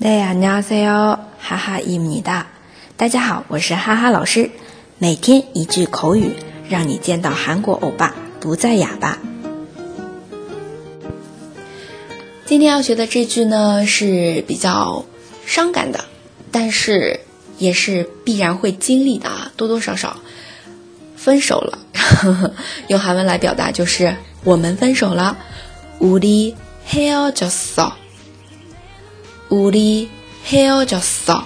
네 안녕하세요， 哈哈伊米哒。大家好，我是哈哈老师。每天一句口语，让你见到韩国欧巴不再哑巴。今天要学的这句呢是比较伤感的，但是也是必然会经历的啊，多多少少分手了。用韩文来表达就是我们分手了。우리헤어졌 어。 우리헤어졌어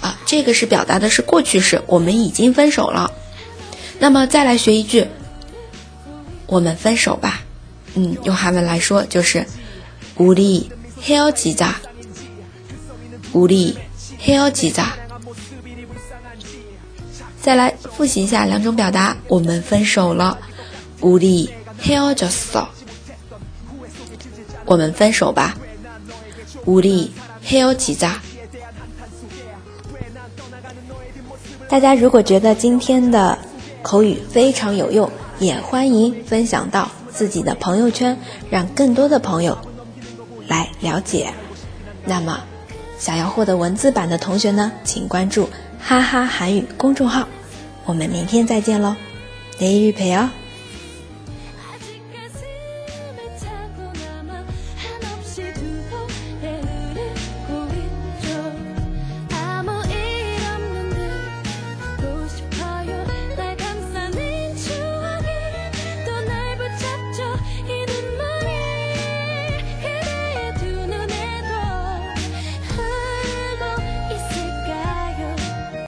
啊，这个是表达的是过去式，我们已经分手了。那么再来学一句，我们分手吧。嗯，用韩文来说就是우리헤어지 자， 우리헤어지 자。 再来复习一下两种表达，我们分手了。우리헤어졌 어， 我们分手吧。우리 还有几扎。大家如果觉得今天的口语非常有用，也欢迎分享到自己的朋友圈，让更多的朋友来了解。那么，想要获得文字版的同学呢，请关注“哈哈韩语”公众号。我们明天再见喽，雷雨陪哦。